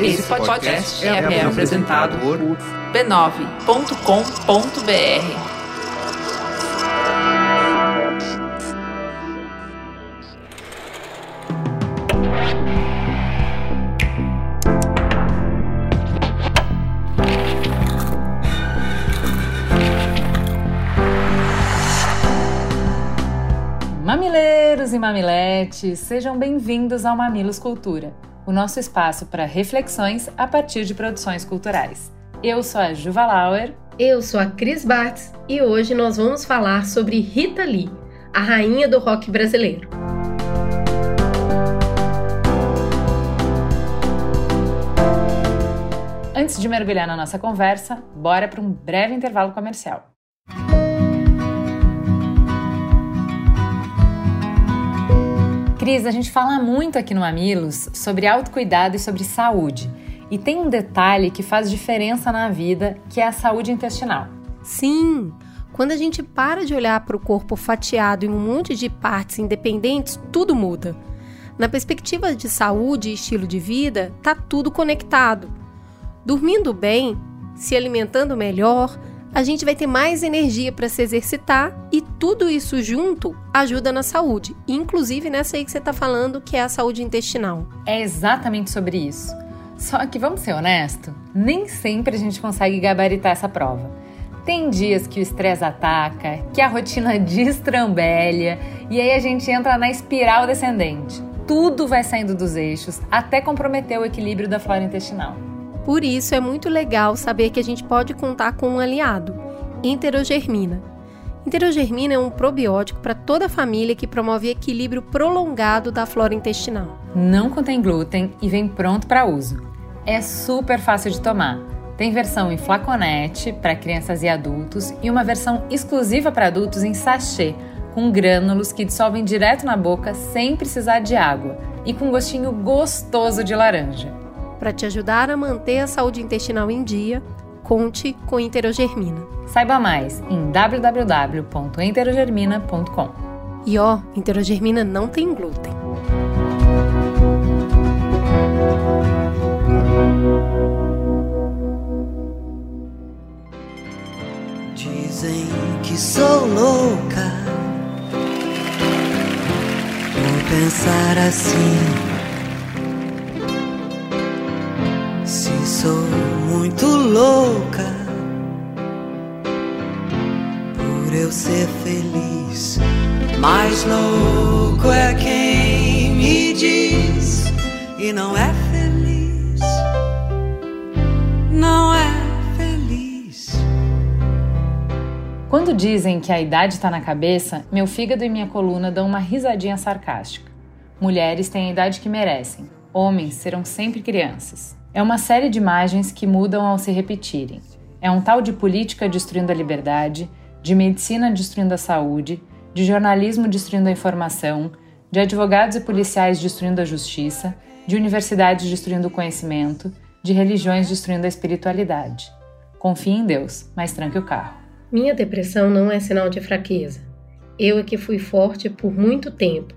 Esse podcast é, é apresentado por b9.com.br. Mamileiros e mamiletes, sejam bem-vindos ao Mamilos Cultura, o nosso espaço para reflexões a partir de produções culturais. Eu sou a Juva Lauer. Eu sou a Cris Bartz e hoje nós vamos falar sobre Rita Lee, a rainha do rock brasileiro. Antes de mergulhar na nossa conversa, bora para um breve intervalo comercial. Cris, a gente fala muito aqui no Mamilos sobre autocuidado e sobre saúde. E tem um detalhe que faz diferença na vida, que é a saúde intestinal. Sim! Quando a gente para de olhar para o corpo fatiado em um monte de partes independentes, tudo muda. Na perspectiva de saúde e estilo de vida, tá tudo conectado. Dormindo bem, se alimentando melhor, a gente vai ter mais energia para se exercitar e tudo isso junto ajuda na saúde, inclusive nessa aí que você está falando, que é a saúde intestinal. É exatamente sobre isso. Só que vamos ser honestos, nem sempre a gente consegue gabaritar essa prova. Tem dias que o estresse ataca, que a rotina destrambelha e aí a gente entra na espiral descendente. Tudo vai saindo dos eixos até comprometer o equilíbrio da flora intestinal. Por isso é muito legal saber que a gente pode contar com um aliado, enterogermina. Enterogermina é um probiótico para toda a família que promove equilíbrio prolongado da flora intestinal. Não contém glúten e vem pronto para uso. É super fácil de tomar. Tem versão em flaconete para crianças e adultos e uma versão exclusiva para adultos em sachê, com grânulos que dissolvem direto na boca sem precisar de água e com gostinho gostoso de laranja. Para te ajudar a manter a saúde intestinal em dia, conte com Enterogermina. Saiba mais em www.enterogermina.com. E ó, Enterogermina não tem glúten. Dizem que sou louca por pensar assim sou muito louca por eu ser feliz. Mais louco é quem me diz e não é feliz. Não é feliz. Quando dizem que a idade está na cabeça, meu fígado e minha coluna dão uma risadinha sarcástica. Mulheres têm a idade que merecem, homens serão sempre crianças. É uma série de imagens que mudam ao se repetirem. É um tal de política destruindo a liberdade, de medicina destruindo a saúde, de jornalismo destruindo a informação, de advogados e policiais destruindo a justiça, de universidades destruindo o conhecimento, de religiões destruindo a espiritualidade. Confie em Deus, mas tranque o carro. Minha depressão não é sinal de fraqueza. Eu é que fui forte por muito tempo,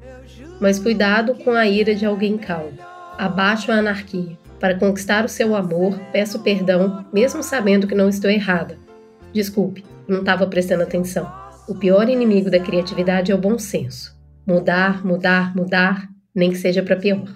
mas cuidado com a ira de alguém calmo. Abaixo a anarquia. Para conquistar o seu amor, peço perdão, mesmo sabendo que não estou errada. Desculpe, não estava prestando atenção. O pior inimigo da criatividade é o bom senso. Mudar, mudar, mudar, nem que seja para pior.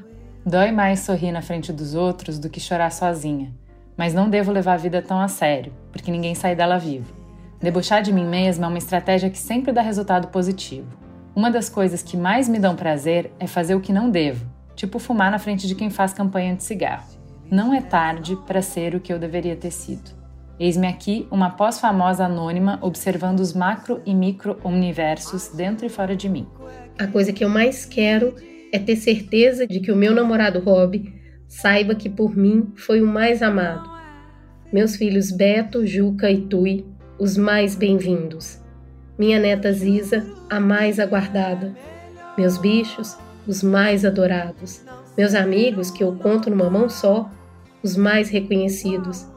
Dói mais sorrir na frente dos outros do que chorar sozinha. Mas não devo levar a vida tão a sério, porque ninguém sai dela vivo. Debochar de mim mesma é uma estratégia que sempre dá resultado positivo. Uma das coisas que mais me dão prazer é fazer o que não devo, tipo fumar na frente de quem faz campanha de cigarro. Não é tarde para ser o que eu deveria ter sido. Eis-me aqui, uma pós-famosa anônima, observando os macro e micro universos dentro e fora de mim. A coisa que eu mais quero é ter certeza de que o meu namorado Rob saiba que por mim foi o mais amado. Meus filhos Beto, Juca e Tui, os mais bem-vindos. Minha neta Ziza, a mais aguardada. Meus bichos, os mais adorados, meus amigos que eu conto numa mão só, os mais reconhecidos,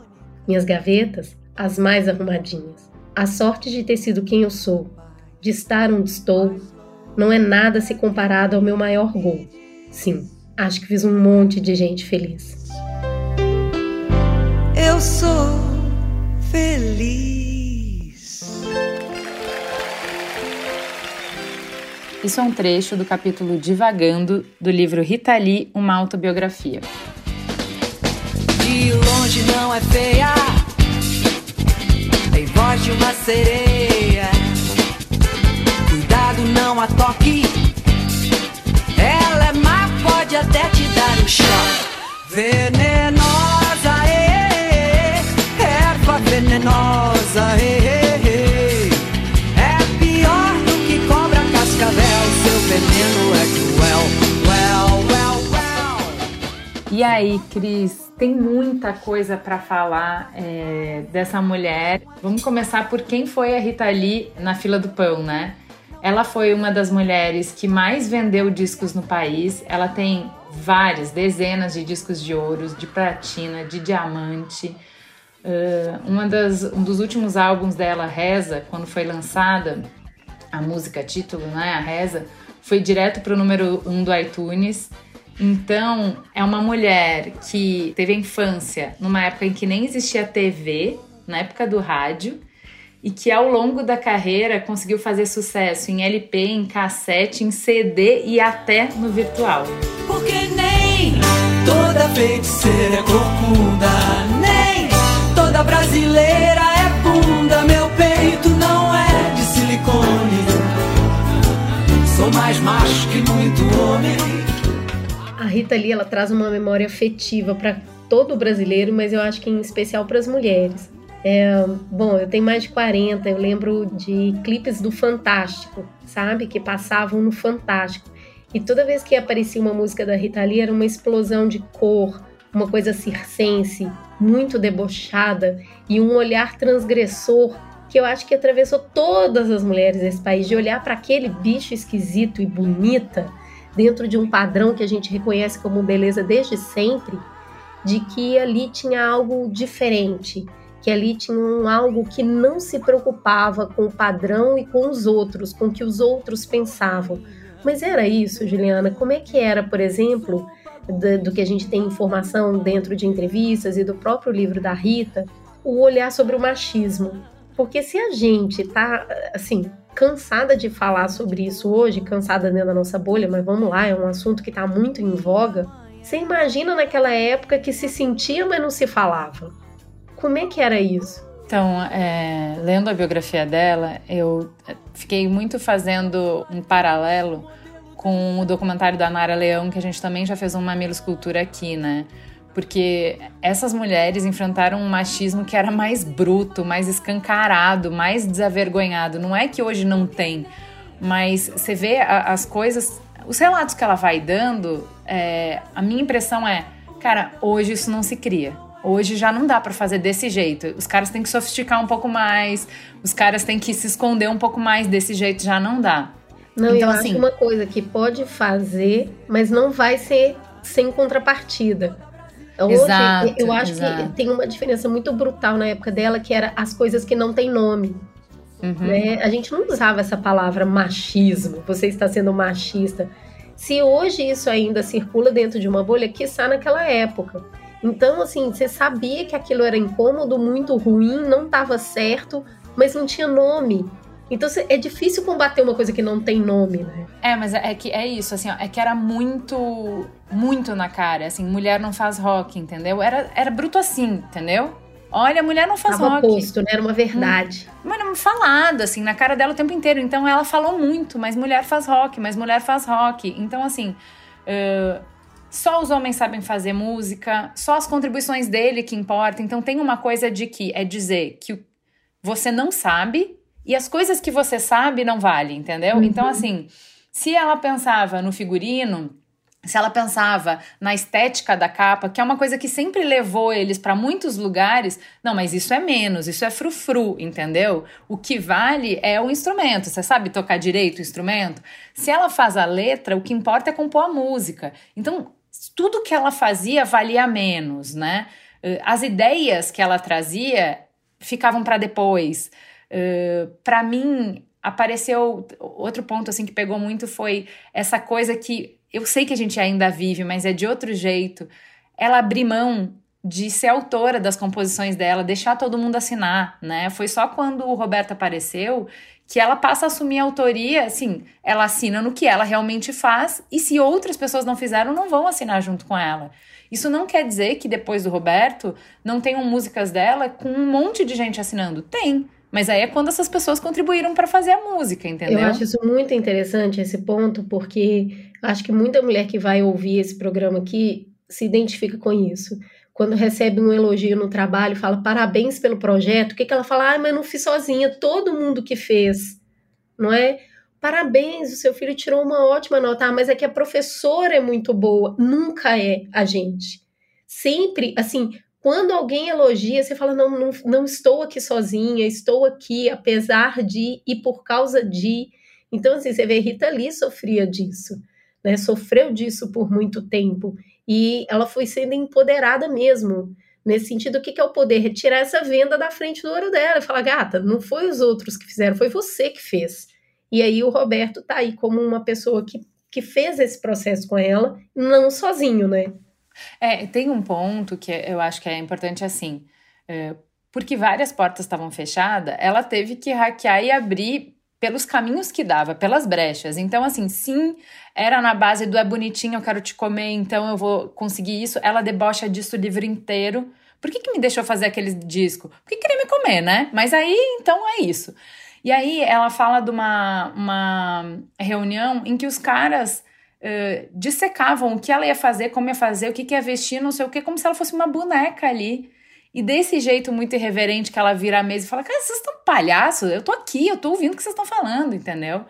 minhas gavetas, as mais arrumadinhas. A sorte de ter sido quem eu sou, de estar onde estou, não é nada se comparado ao meu maior gol. Sim, acho que fiz um monte de gente feliz. sou feliz. Isso é um trecho do capítulo Divagando do livro Rita Lee, uma autobiografia. Não é feia, tem voz de uma sereia. Cuidado, não a toque. Ela é má, pode até te dar um choque. Venenosa, eh, erva venenosa, eh, é pior do que cobra cascavel. Seu veneno é cruel. E aí, Cris, tem muita coisa para falar é, dessa mulher. Vamos começar por quem foi a Rita Lee na fila do pão, né? Ela foi uma das mulheres que mais vendeu discos no país. Ela tem várias, dezenas de discos de ouro, de platina, de diamante. Uh, das, um dos últimos álbuns dela, Reza, quando foi lançada, a música título, né, a Reza, foi direto para o número 1 um do iTunes. Então, é uma mulher que teve a infância numa época em que nem existia TV, na época do rádio, e que ao longo da carreira conseguiu fazer sucesso em LP, em cassete, em CD e até no virtual. Porque nem toda feiticeira é corcunda, nem toda brasileira é bunda. Meu peito não é de silicone. Sou mais macho que muito homem. Rita Lee ela traz uma memória afetiva para todo brasileiro, mas eu acho que em especial para as mulheres. É, bom, eu tenho mais de 40, eu lembro de clipes do Fantástico, sabe? Que passavam no Fantástico. E toda vez que aparecia uma música da Rita Lee era uma explosão de cor, uma coisa circense, muito debochada e um olhar transgressor que eu acho que atravessou todas as mulheres desse país, de olhar para aquele bicho esquisito e bonita, dentro de um padrão que a gente reconhece como beleza desde sempre, de que ali tinha algo diferente, que ali tinha um algo que não se preocupava com o padrão e com os outros, com o que os outros pensavam. Mas era isso, Juliana? Como é que era, por exemplo, do, do que a gente tem informação dentro de entrevistas e do próprio livro da Rita, o olhar sobre o machismo? Porque se a gente tá, assim, cansada de falar sobre isso hoje, cansada dentro da nossa bolha, mas vamos lá, é um assunto que está muito em voga. Você imagina naquela época que se sentia, mas não se falava. Como é que era isso? Então, é, lendo a biografia dela, eu fiquei muito fazendo um paralelo com o documentário da Nara Leão, que a gente também já fez um Mamilos Cultura aqui, né? Porque essas mulheres enfrentaram um machismo que era mais bruto, mais escancarado, mais desavergonhado. Não é que hoje não tem, mas você vê as coisas, os relatos que ela vai dando, é, a minha impressão é, cara, hoje isso não se cria. Hoje já não dá para fazer desse jeito. Os caras têm que sofisticar um pouco mais, os caras têm que se esconder um pouco mais. Desse jeito já não dá. Não, então, eu assim, acho uma coisa que pode fazer, mas não vai ser sem contrapartida. Hoje, exato, eu acho exato. que tem uma diferença muito brutal na época dela, que era as coisas que não têm nome. Uhum. Né? A gente não usava essa palavra machismo, você está sendo machista. Se hoje isso ainda circula dentro de uma bolha, que está naquela época. Então, assim, você sabia que aquilo era incômodo, muito ruim, não estava certo, mas não tinha nome. Então é difícil combater uma coisa que não tem nome, né? É, mas é que é isso, assim, ó, é que era muito, muito na cara, assim, mulher não faz rock, entendeu? Era, era bruto assim, entendeu? Olha, mulher não faz Tava rock. Posto, né? Era uma verdade. Hum, mas falado, assim, na cara dela o tempo inteiro. Então ela falou muito, mas mulher faz rock, mas mulher faz rock. Então, assim, uh, só os homens sabem fazer música, só as contribuições dele que importam. Então tem uma coisa de que é dizer que você não sabe e as coisas que você sabe não valem, entendeu? Uhum. Então, assim, se ela pensava no figurino, se ela pensava na estética da capa, que é uma coisa que sempre levou eles para muitos lugares, não, mas isso é menos, isso é frufru, entendeu? O que vale é o instrumento. Você sabe tocar direito o instrumento? Se ela faz a letra, o que importa é compor a música. Então, tudo que ela fazia valia menos, né? Eh, as ideias que ela trazia ficavam para depois. Uh, para mim, apareceu outro ponto assim que pegou muito foi essa coisa que eu sei que a gente ainda vive, mas é de outro jeito. Ela abrir mão de ser autora das composições dela, deixar todo mundo assinar, né? Foi só quando o Roberto apareceu que ela passa a assumir a autoria, assim, ela assina no que ela realmente faz, e se outras pessoas não fizeram, não vão assinar junto com ela. Isso não quer dizer que depois do Roberto não tenham músicas dela com um monte de gente assinando. Tem. Mas aí é quando essas pessoas contribuíram para fazer a música, entendeu? Eu acho isso muito interessante, esse ponto, porque acho que muita mulher que vai ouvir esse programa aqui se identifica com isso quando recebe um elogio no trabalho, fala parabéns pelo projeto, o que, que ela fala? Ah, mas não fiz sozinha, todo mundo que fez, não é? Parabéns, o seu filho tirou uma ótima nota, ah, mas é que a professora é muito boa. Nunca é a gente. Sempre, assim, quando alguém elogia, você fala: não, não, não estou aqui sozinha, estou aqui apesar de e por causa de. Então, assim, você vê, Rita Lee sofria disso, né? Sofreu disso por muito tempo e ela foi sendo empoderada mesmo. Nesse sentido, o que é o poder? Retirar essa venda da frente do olho dela e falar, gata, não foi os outros que fizeram, foi você que fez. E aí o Roberto tá aí como uma pessoa que, que fez esse processo com ela, não sozinho, né? É, tem um ponto que eu acho que é importante assim. É, porque várias portas estavam fechadas, ela teve que hackear e abrir pelos caminhos que dava, pelas brechas. Então, assim, sim, era na base do é bonitinho, eu quero te comer, então eu vou conseguir isso. Ela debocha disso o livro inteiro. Por que, que me deixou fazer aquele disco? Porque queria me comer, né? Mas aí, então é isso. E aí ela fala de uma, uma reunião em que os caras dissecavam o que ela ia fazer, como ia fazer, o que, que ia vestir, não sei o que, como se ela fosse uma boneca ali. E desse jeito muito irreverente que ela vira a mesa e fala: Cara, vocês estão palhaços? Eu tô aqui, eu tô ouvindo o que vocês estão falando, entendeu?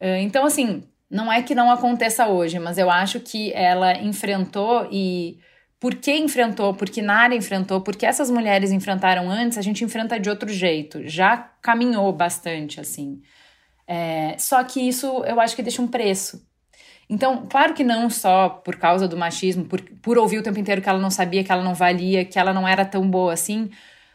Então, assim, não é que não aconteça hoje, mas eu acho que ela enfrentou e. Por que enfrentou? Porque Nara enfrentou, porque essas mulheres enfrentaram antes, a gente enfrenta de outro jeito. Já caminhou bastante, assim. É, só que isso eu acho que deixa um preço. Então, claro que não só por causa do machismo, por, por ouvir o tempo inteiro que ela não sabia, que ela não valia, que ela não era tão boa assim.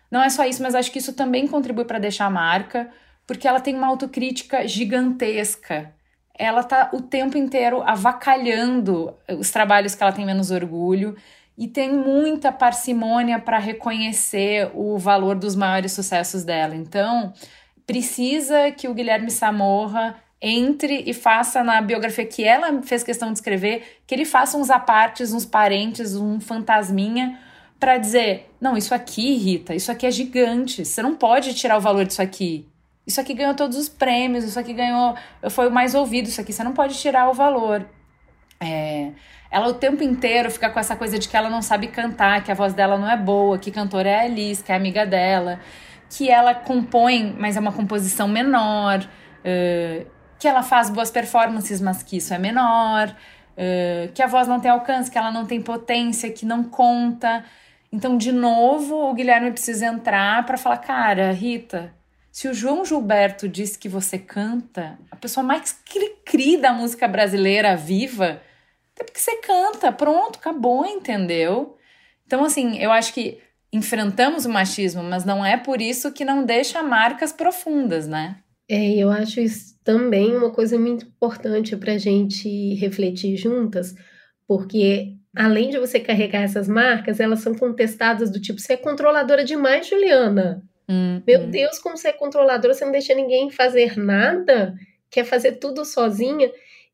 Não é só isso, mas acho que isso também contribui para deixar a marca, porque ela tem uma autocrítica gigantesca. Ela tá o tempo inteiro avacalhando os trabalhos que ela tem menos orgulho e tem muita parcimônia para reconhecer o valor dos maiores sucessos dela. Então, precisa que o Guilherme Samorra entre e faça na biografia que ela fez questão de escrever, que ele faça uns apartes, uns parentes, um fantasminha para dizer: "Não, isso aqui, Rita, isso aqui é gigante. Você não pode tirar o valor disso aqui. Isso aqui ganhou todos os prêmios, isso aqui ganhou, foi o mais ouvido, isso aqui você não pode tirar o valor". É, ela o tempo inteiro fica com essa coisa de que ela não sabe cantar, que a voz dela não é boa, que cantora é a Alice, que é amiga dela, que ela compõe, mas é uma composição menor. Uh, que ela faz boas performances, mas que isso é menor, uh, que a voz não tem alcance, que ela não tem potência, que não conta. Então, de novo, o Guilherme precisa entrar para falar: cara, Rita, se o João Gilberto disse que você canta, a pessoa mais cri-cri da música brasileira viva, é porque você canta, pronto, acabou, entendeu? Então, assim, eu acho que enfrentamos o machismo, mas não é por isso que não deixa marcas profundas, né? É, eu acho isso também uma coisa muito importante para a gente refletir juntas, porque além de você carregar essas marcas, elas são contestadas do tipo: você é controladora demais, Juliana. Meu hum. Deus, como você é controladora, você não deixa ninguém fazer nada, quer fazer tudo sozinha.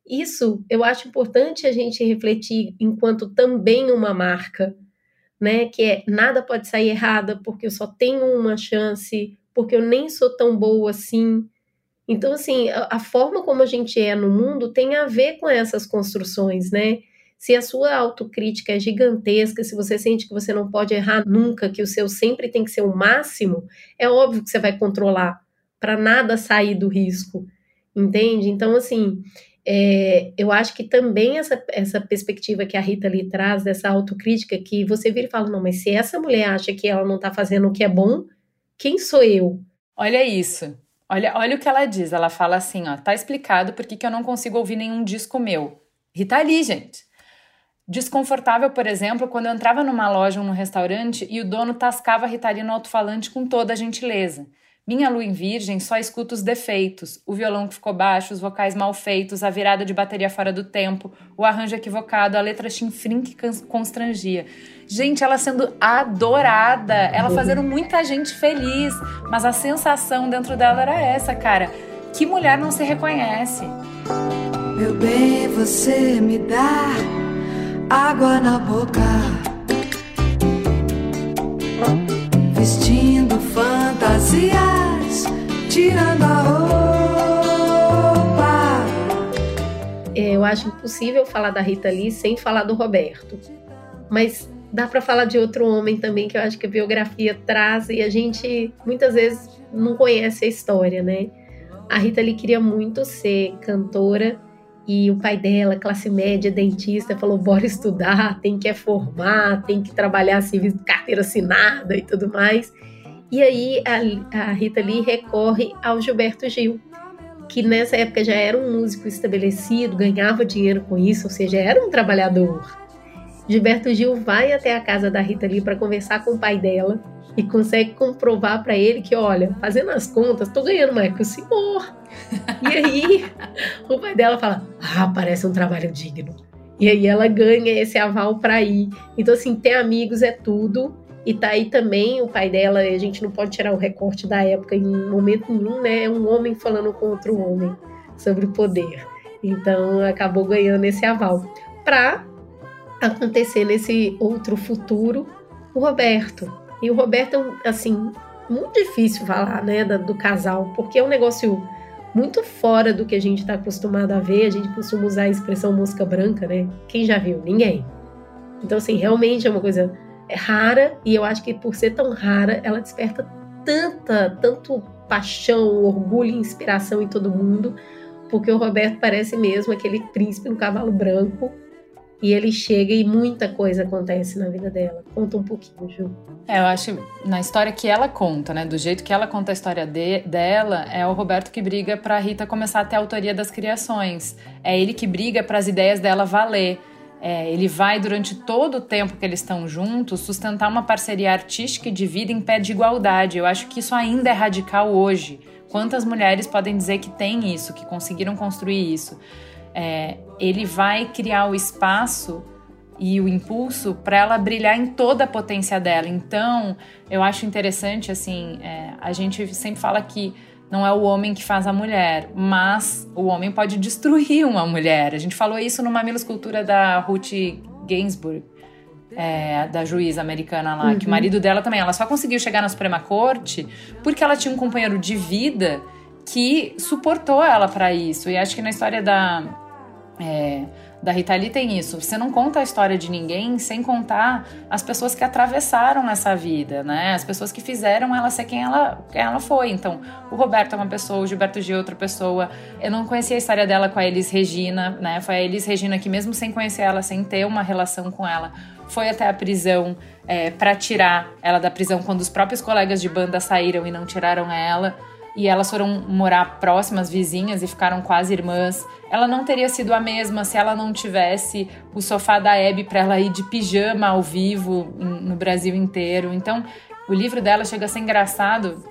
Isso eu acho importante a gente refletir enquanto também uma marca, né? Que é nada pode sair errada porque eu só tenho uma chance, porque eu nem sou tão boa assim. Então, assim, a, a, forma como a gente é no mundo tem a ver com essas construções, né? Se a sua autocrítica é gigantesca, se você sente que você não pode errar nunca, que o seu sempre tem que ser o máximo, é óbvio que você vai controlar para nada sair do risco, entende? Então, assim, é, eu acho que também essa, essa perspectiva que a Rita ali traz, dessa autocrítica, que você vira e fala: não, mas se essa mulher acha que ela não está fazendo o que é bom, quem sou eu? Olha isso. Olha, olha o que ela diz. Ela fala assim, ó, tá explicado por que eu não consigo ouvir nenhum disco meu. Rita Lee, gente. Desconfortável, por exemplo, quando eu entrava numa loja ou num restaurante e o dono tascava a Rita Lee no alto-falante com toda a gentileza. Minha lua em virgem só escuta os defeitos, o violão que ficou baixo, os vocais mal feitos, a virada de bateria fora do tempo, o arranjo equivocado, a letra chinfrim que constrangia. Gente, ela sendo adorada, ela fazendo muita gente feliz, mas a sensação dentro dela era essa, cara. Que mulher não se reconhece? Meu bem, você me dá água na boca. Vestindo fantasias, tirando a roupa. Eu acho impossível falar da Rita Lee sem falar do Roberto. Mas dá para falar de outro homem também que eu acho que a biografia traz e a gente muitas vezes não conhece a história, né? A Rita Lee queria muito ser cantora e o pai dela, classe média, dentista, falou: bora estudar, tem que é formar, tem que trabalhar serviço carteira assinada e tudo mais. E aí a, a Rita Lee recorre ao Gilberto Gil, que nessa época já era um músico estabelecido, ganhava dinheiro com isso, ou seja, era um trabalhador. Gilberto Gil vai até a casa da Rita Lee para conversar com o pai dela e consegue comprovar para ele que, olha, fazendo as contas, tô ganhando mais que o senhor. e aí o pai dela fala: "Ah, parece um trabalho digno". E aí ela ganha esse aval para ir. Então assim, ter amigos é tudo. E tá aí também o pai dela, a gente não pode tirar o recorte da época em momento nenhum, né? É um homem falando com outro homem sobre o poder. Então acabou ganhando esse aval. Para acontecer nesse outro futuro, o Roberto. E o Roberto, assim, muito difícil falar, né, do casal, porque é um negócio muito fora do que a gente está acostumado a ver. A gente costuma usar a expressão mosca branca, né? Quem já viu? Ninguém. Então, assim, realmente é uma coisa rara e eu acho que por ser tão rara, ela desperta tanta, tanto paixão, orgulho e inspiração em todo mundo, porque o Roberto parece mesmo aquele príncipe no cavalo branco e ele chega e muita coisa acontece na vida dela. Conta um pouquinho, Ju. É, eu acho na história que ela conta, né, do jeito que ela conta a história de, dela, é o Roberto que briga para Rita começar a ter a autoria das criações. É ele que briga para as ideias dela valer. É, ele vai, durante todo o tempo que eles estão juntos, sustentar uma parceria artística e de vida em pé de igualdade. Eu acho que isso ainda é radical hoje. Quantas mulheres podem dizer que tem isso, que conseguiram construir isso? é, ele vai criar o espaço e o impulso para ela brilhar em toda a potência dela. Então, eu acho interessante, assim, é, a gente sempre fala que não é o homem que faz a mulher, mas o homem pode destruir uma mulher. A gente falou isso numa Escultura da Ruth Ginsburg, é, da juíza americana lá, uhum. que o marido dela também, ela só conseguiu chegar na Suprema Corte porque ela tinha um companheiro de vida que suportou ela para isso. E acho que na história da é, da Rita Lee tem isso. Você não conta a história de ninguém sem contar as pessoas que atravessaram essa vida, né? As pessoas que fizeram ela ser quem ela, quem ela foi. Então, o Roberto é uma pessoa, o Gilberto Gil é outra pessoa. Eu não conhecia a história dela com a Elis Regina, né? Foi a Elis Regina que, mesmo sem conhecer ela, sem ter uma relação com ela, foi até a prisão é, para tirar ela da prisão quando os próprios colegas de banda saíram e não tiraram ela e elas foram morar próximas, vizinhas e ficaram quase irmãs. Ela não teria sido a mesma se ela não tivesse o sofá da Abby para ela ir de pijama ao vivo no Brasil inteiro. Então, o livro dela chega a ser engraçado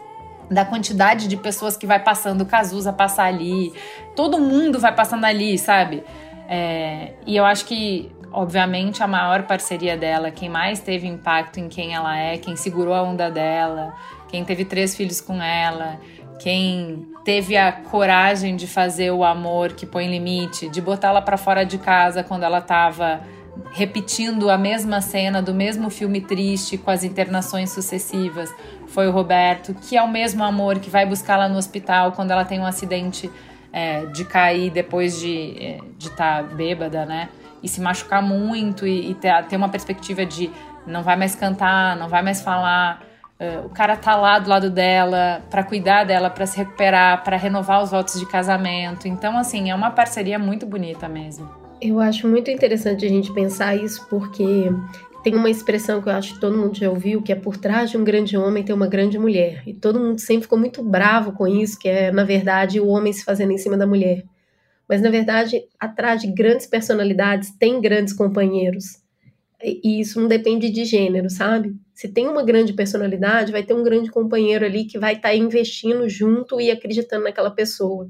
da quantidade de pessoas que vai passando, Cazuza passar ali, todo mundo vai passando ali, sabe? É, e eu acho que, obviamente, a maior parceria dela, quem mais teve impacto em quem ela é, quem segurou a onda dela, quem teve três filhos com ela, quem teve a coragem de fazer o amor que põe limite, de botá-la para fora de casa quando ela estava repetindo a mesma cena do mesmo filme triste com as internações sucessivas, foi o Roberto, que é o mesmo amor que vai buscá-la no hospital quando ela tem um acidente é, de cair depois de é, estar de tá bêbada, né? E se machucar muito e, e ter, ter uma perspectiva de não vai mais cantar, não vai mais falar. Uh, o cara tá lá do lado dela para cuidar dela, para se recuperar, para renovar os votos de casamento. Então, assim, é uma parceria muito bonita mesmo. Eu acho muito interessante a gente pensar isso porque tem uma expressão que eu acho que todo mundo já ouviu, que é por trás de um grande homem tem uma grande mulher. E todo mundo sempre ficou muito bravo com isso, que é, na verdade, o homem se fazendo em cima da mulher. Mas, na verdade, atrás de grandes personalidades tem grandes companheiros E isso não depende de gênero, sabe? Se tem uma grande personalidade, vai ter um grande companheiro ali que vai estar tá investindo junto e acreditando naquela pessoa.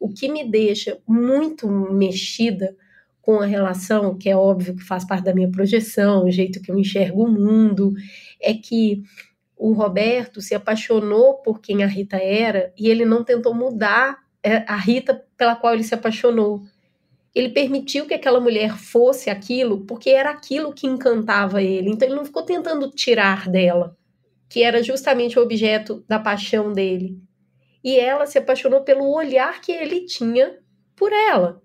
O que me deixa muito mexida com a relação, que é óbvio que faz parte da minha projeção, o jeito que eu enxergo o mundo, é que o Roberto se apaixonou por quem a Rita era e ele não tentou mudar é, a Rita pela qual ele se apaixonou. Ele permitiu que aquela mulher fosse aquilo porque era aquilo que encantava ele. Então ele não ficou tentando tirar dela, que era justamente o objeto da paixão dele. E ela se apaixonou pelo olhar que ele tinha por ela.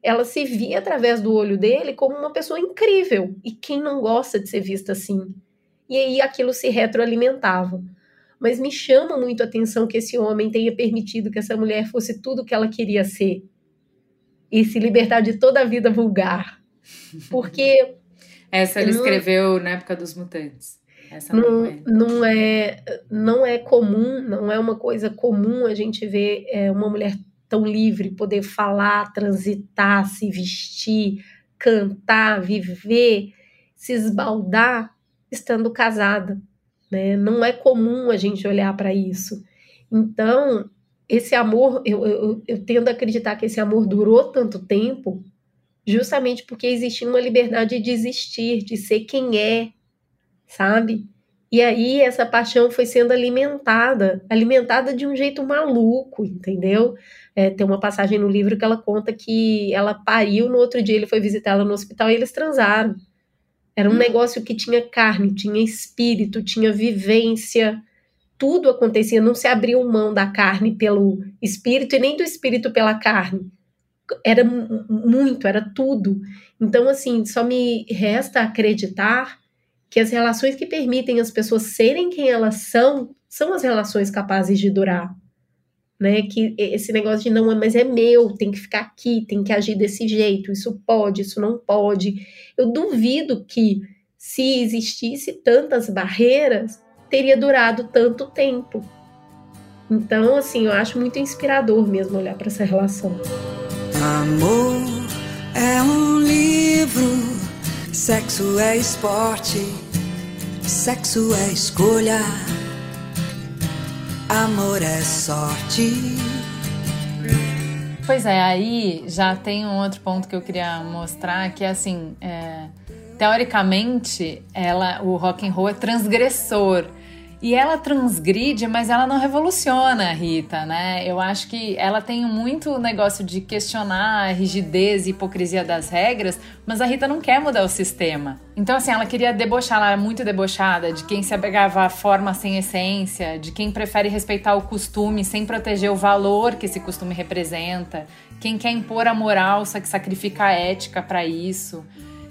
Ela se via através do olho dele como uma pessoa incrível. E quem não gosta de ser vista assim? E aí aquilo se retroalimentava. Mas me chama muito a atenção que esse homem tenha permitido que essa mulher fosse tudo o que ela queria ser e se libertar de toda a vida vulgar. Porque. Essa ele escreveu na época dos mutantes. Essa não, não, é. não, é. Não é comum, não é uma coisa comum a gente ver é, uma mulher tão livre, poder falar, transitar, se vestir, cantar, viver, se esbaldar estando casada. Né? Não é comum a gente olhar para isso. Então, esse amor, eu, eu, eu tendo a acreditar que esse amor durou tanto tempo, justamente porque existia uma liberdade de existir, de ser quem é, sabe? E aí essa paixão foi sendo alimentada, alimentada de um jeito maluco, entendeu? É, tem uma passagem no livro que ela conta que ela pariu, no outro dia ele foi visitar ela no hospital e eles transaram. Era um hum. negócio que tinha carne, tinha espírito, tinha vivência, tudo acontecia, não se abriu mão da carne pelo espírito e nem do espírito pela carne. Era muito, era tudo. Então, assim, só me resta acreditar que as relações que permitem as pessoas serem quem elas são, são as relações capazes de durar. Né, que esse negócio de não, mas é meu, tem que ficar aqui, tem que agir desse jeito, isso pode, isso não pode. Eu duvido que se existisse tantas barreiras, teria durado tanto tempo. Então, assim, eu acho muito inspirador mesmo olhar para essa relação. Amor é um livro, sexo é esporte, sexo é escolha, amor é sorte. Pois é, aí já tem um outro ponto que eu queria mostrar, que é assim, é, teoricamente, ela, o rock and roll é transgressor. E ela transgride, mas ela não revoluciona Rita, né? Eu acho que ela tem muito negócio de questionar a rigidez e hipocrisia das regras, mas a Rita não quer mudar o sistema. Então, assim, ela queria debochar, ela era muito debochada de quem se apegava à forma sem essência, de quem prefere respeitar o costume sem proteger o valor que esse costume representa, quem quer impor a moral, só que sacrifica a ética para isso.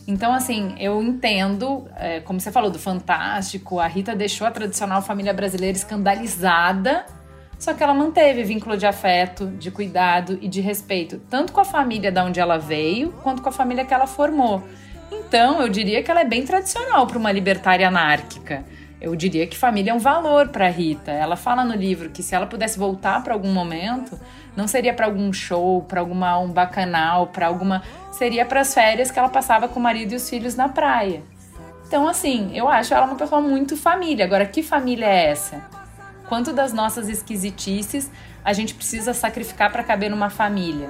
Então, assim, eu entendo, é, como você falou, do Fantástico, a Rita deixou a tradicional família brasileira escandalizada, só que ela manteve vínculo de afeto, de cuidado e de respeito, tanto com a família da onde ela veio, quanto com a família que ela formou. Então, eu diria que ela é bem tradicional para uma libertária anárquica. Eu diria que família é um valor para Rita. Ela fala no livro que se ela pudesse voltar para algum momento, não seria para algum show, para alguma um bacanal, para alguma seria para as férias que ela passava com o marido e os filhos na praia. Então, assim, eu acho ela uma pessoa muito família. Agora, que família é essa? Quanto das nossas esquisitices a gente precisa sacrificar para caber numa família?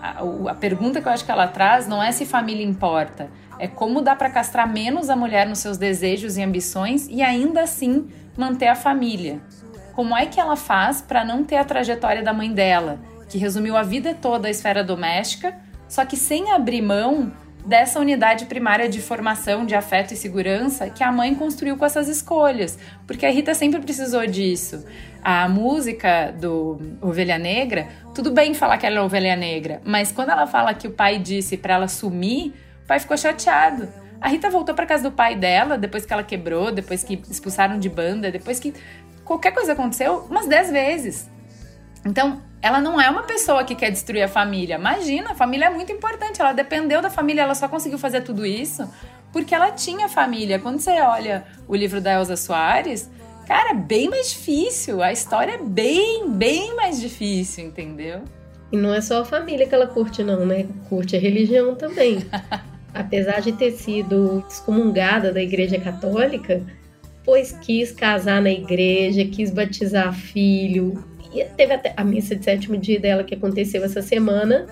A, a, pergunta que eu acho que ela traz não é se família importa, é como dá para castrar menos a mulher nos seus desejos e ambições e ainda assim manter a família. Como é que ela faz para não ter a trajetória da mãe dela, que resumiu a vida toda a esfera doméstica, só que sem abrir mão dessa unidade primária de formação, de afeto e segurança que a mãe construiu com essas escolhas, porque a Rita sempre precisou disso. A música do Ovelha Negra, tudo bem falar que ela é ovelha negra, mas quando ela fala que o pai disse para ela sumir, o pai ficou chateado. A Rita voltou para casa do pai dela depois que ela quebrou, depois que expulsaram de banda, depois que qualquer coisa aconteceu, umas dez vezes. Então, ela não é uma pessoa que quer destruir a família. Imagina, a família é muito importante. Ela dependeu da família, ela só conseguiu fazer tudo isso porque ela tinha família. Quando você olha o livro da Elsa Soares, cara, é bem mais difícil. A história é bem, bem mais difícil, entendeu? E não é só a família que ela curte, não, né? Curte a religião também. apesar de ter sido excomungada da Igreja Católica, pois quis casar na igreja, quis batizar filho. E teve até a missa de sétimo dia dela que aconteceu essa semana,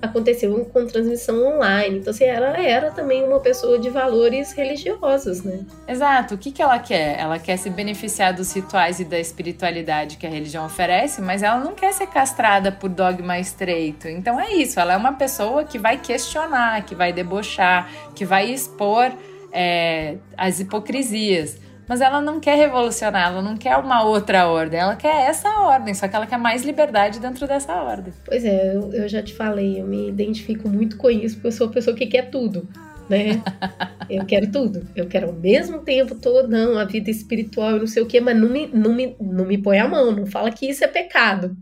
aconteceu com transmissão online. Então, assim, ela era também uma pessoa de valores religiosos, né? Exato. O que, que ela quer? Ela quer se beneficiar dos rituais e da espiritualidade que a religião oferece, mas ela não quer ser castrada por dogma estreito. Então é isso. Ela é uma pessoa que vai questionar, que vai debochar, que vai expor é, as hipocrisias. Mas ela não quer revolucionar, ela não quer uma outra ordem, ela quer essa ordem, só que ela quer mais liberdade dentro dessa ordem. Pois é, eu, eu já te falei, eu me identifico muito com isso, porque eu sou a pessoa que quer tudo, né? eu quero tudo. Eu quero ao mesmo tempo todo, não, a vida espiritual, não sei o quê, mas não me, não, me, não me põe a mão, não fala que isso é pecado,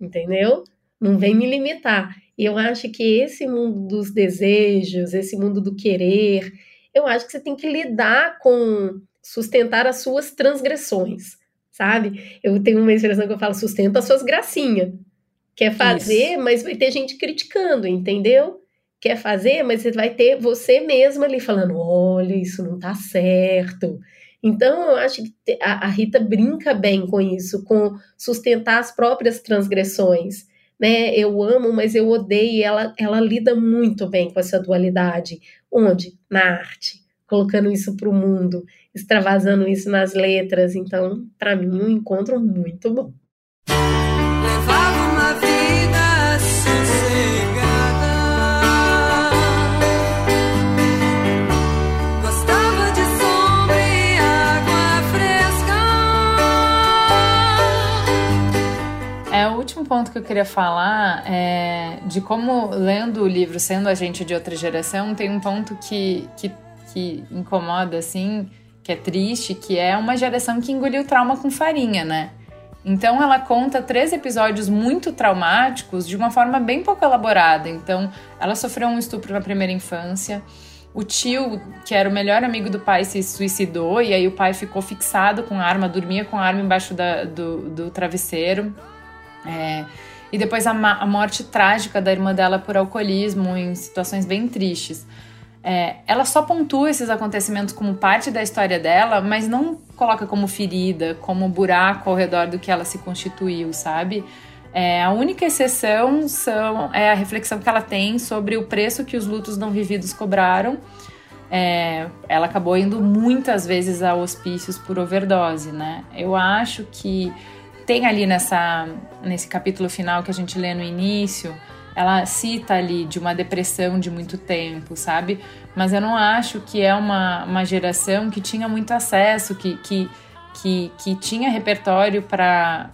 entendeu? Não vem me limitar. E eu acho que esse mundo dos desejos, esse mundo do querer, eu acho que você tem que lidar com sustentar as suas transgressões, sabe? Eu tenho uma expressão que eu falo, sustenta as suas gracinhas. Quer fazer, Isso. mas vai ter gente criticando, entendeu? Quer fazer, mas você vai ter você mesma ali falando: olha, isso não tá certo. Então, eu acho que a, Rita brinca bem com isso, com sustentar as próprias transgressões. Né? Eu amo, mas eu odeio. Ela, ela lida muito bem com essa dualidade. Onde? Na arte, colocando isso para o mundo extravasando isso nas letras. Então, para mim, um encontro muito bom. Levava uma vida sossegada. Gostava de sombra e água fresca. É, o último ponto que eu queria falar é de como, lendo o livro Sendo a Gente de Outra Geração, tem um ponto que, que, que incomoda, assim, que é triste, que é uma geração que engoliu trauma com farinha, né? Então ela conta três episódios muito traumáticos de uma forma bem pouco elaborada. Então ela sofreu um estupro na primeira infância. O tio, que era o melhor amigo do pai, se suicidou e aí o pai ficou fixado com a arma, dormia com a arma embaixo da, do, do travesseiro. É, e depois a, a morte trágica da irmã dela por alcoolismo em situações bem tristes. É, ela só pontua esses acontecimentos como parte da história dela, mas não coloca como ferida, como buraco ao redor do que ela se constituiu, sabe? É, a única exceção são, é a reflexão que ela tem sobre o preço que os lutos não vividos cobraram. É, ela acabou indo muitas vezes a hospícios por overdose, né? Eu acho que tem ali nessa, nesse capítulo final que a gente lê no início ela cita ali de uma depressão de muito tempo, sabe? Mas eu não acho que é uma, uma geração que tinha muito acesso, que, que, que, que tinha repertório para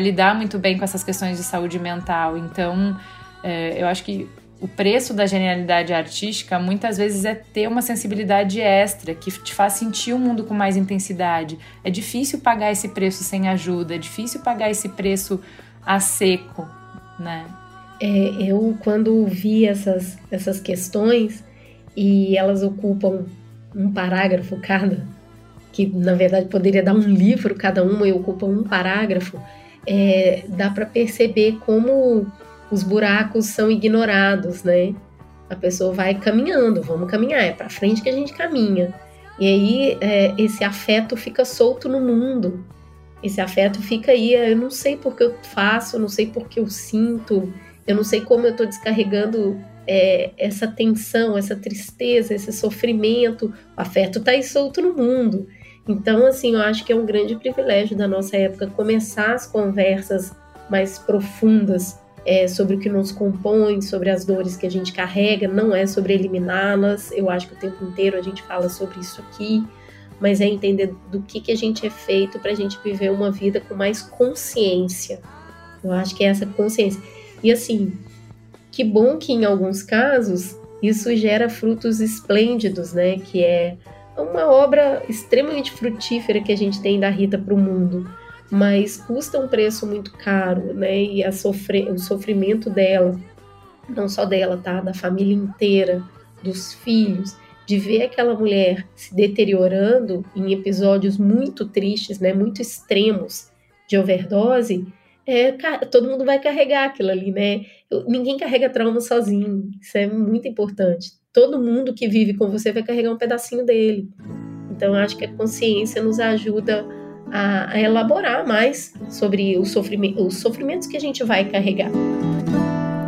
lidar muito bem com essas questões de saúde mental. Então, é, eu acho que o preço da genialidade artística muitas vezes é ter uma sensibilidade extra que te faz sentir o mundo com mais intensidade. É difícil pagar esse preço sem ajuda, é difícil pagar esse preço a seco, né? É, eu, quando vi essas, essas questões e elas ocupam um parágrafo cada, que na verdade poderia dar um livro cada uma e ocupa um parágrafo, é, dá para perceber como os buracos são ignorados, né? A pessoa vai caminhando, vamos caminhar, é para frente que a gente caminha. E aí é, esse afeto fica solto no mundo. Esse afeto fica aí, eu não sei porque eu faço, não sei porque eu sinto, eu não sei como eu estou descarregando é, essa tensão, essa tristeza, esse sofrimento. O afeto está aí solto no mundo. Então, assim, eu acho que é um grande privilégio da nossa época começar as conversas mais profundas é, sobre o que nos compõe, sobre as dores que a gente carrega, não é sobre eliminá-las. Eu acho que o tempo inteiro a gente fala sobre isso aqui, mas é entender do que, que a gente é feito para a gente viver uma vida com mais consciência. Eu acho que é essa consciência. E assim, que bom que em alguns casos isso gera frutos esplêndidos, né? Que é uma obra extremamente frutífera que a gente tem da Rita para o mundo, mas custa um preço muito caro, né? E a sofrer, o sofrimento dela, não só dela, tá? Da família inteira, dos filhos, de ver aquela mulher se deteriorando em episódios muito tristes, né? Muito extremos de overdose é, todo mundo vai carregar aquilo ali, né? Ninguém carrega trauma sozinho, isso é muito importante. todo mundo que vive com você vai carregar um pedacinho dele. Então, acho que a consciência nos ajuda a, a elaborar mais sobre os, sofrimento, os sofrimentos que a gente vai carregar.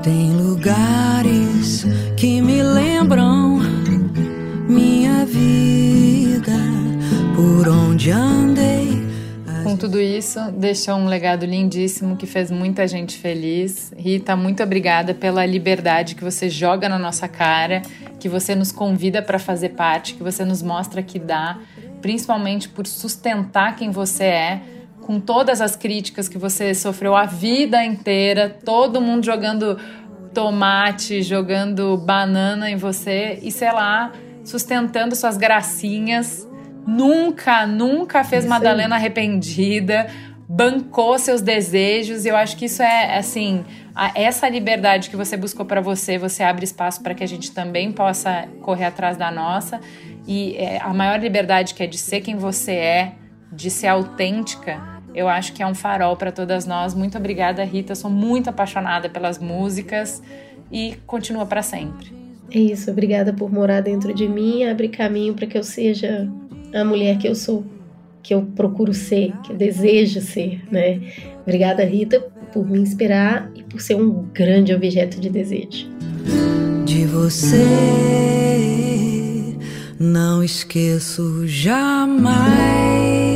Tem lugares que me lembram minha vida, por onde andei. Com tudo isso, deixou um legado lindíssimo que fez muita gente feliz. Rita, muito obrigada pela liberdade que você joga na nossa cara, que você nos convida para fazer parte, que você nos mostra que dá, principalmente por sustentar quem você é, com todas as críticas que você sofreu a vida inteira, todo mundo jogando tomate, jogando banana em você e sei lá, sustentando suas gracinhas. Nunca, nunca fez isso Madalena aí. arrependida, bancou seus desejos. E eu acho que isso é assim, a, essa liberdade que você buscou para você, você abre espaço para que a gente também possa correr atrás da nossa. E é, a maior liberdade que é de ser quem você é, de ser autêntica, eu acho que é um farol para todas nós. Muito obrigada, Rita. Sou muito apaixonada pelas músicas e continua para sempre. É isso, obrigada por morar dentro de mim, abre caminho para que eu seja a mulher que eu sou, que eu procuro ser, que eu desejo ser, né? Obrigada, Rita, por me inspirar e por ser um grande objeto de desejo. De você não esqueço jamais.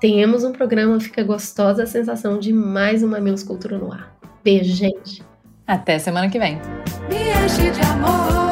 Temos um programa, fica gostosa a sensação de mais uma Mamilos Cultura no ar. Beijo, gente. Até semana que vem. Me enche de amor.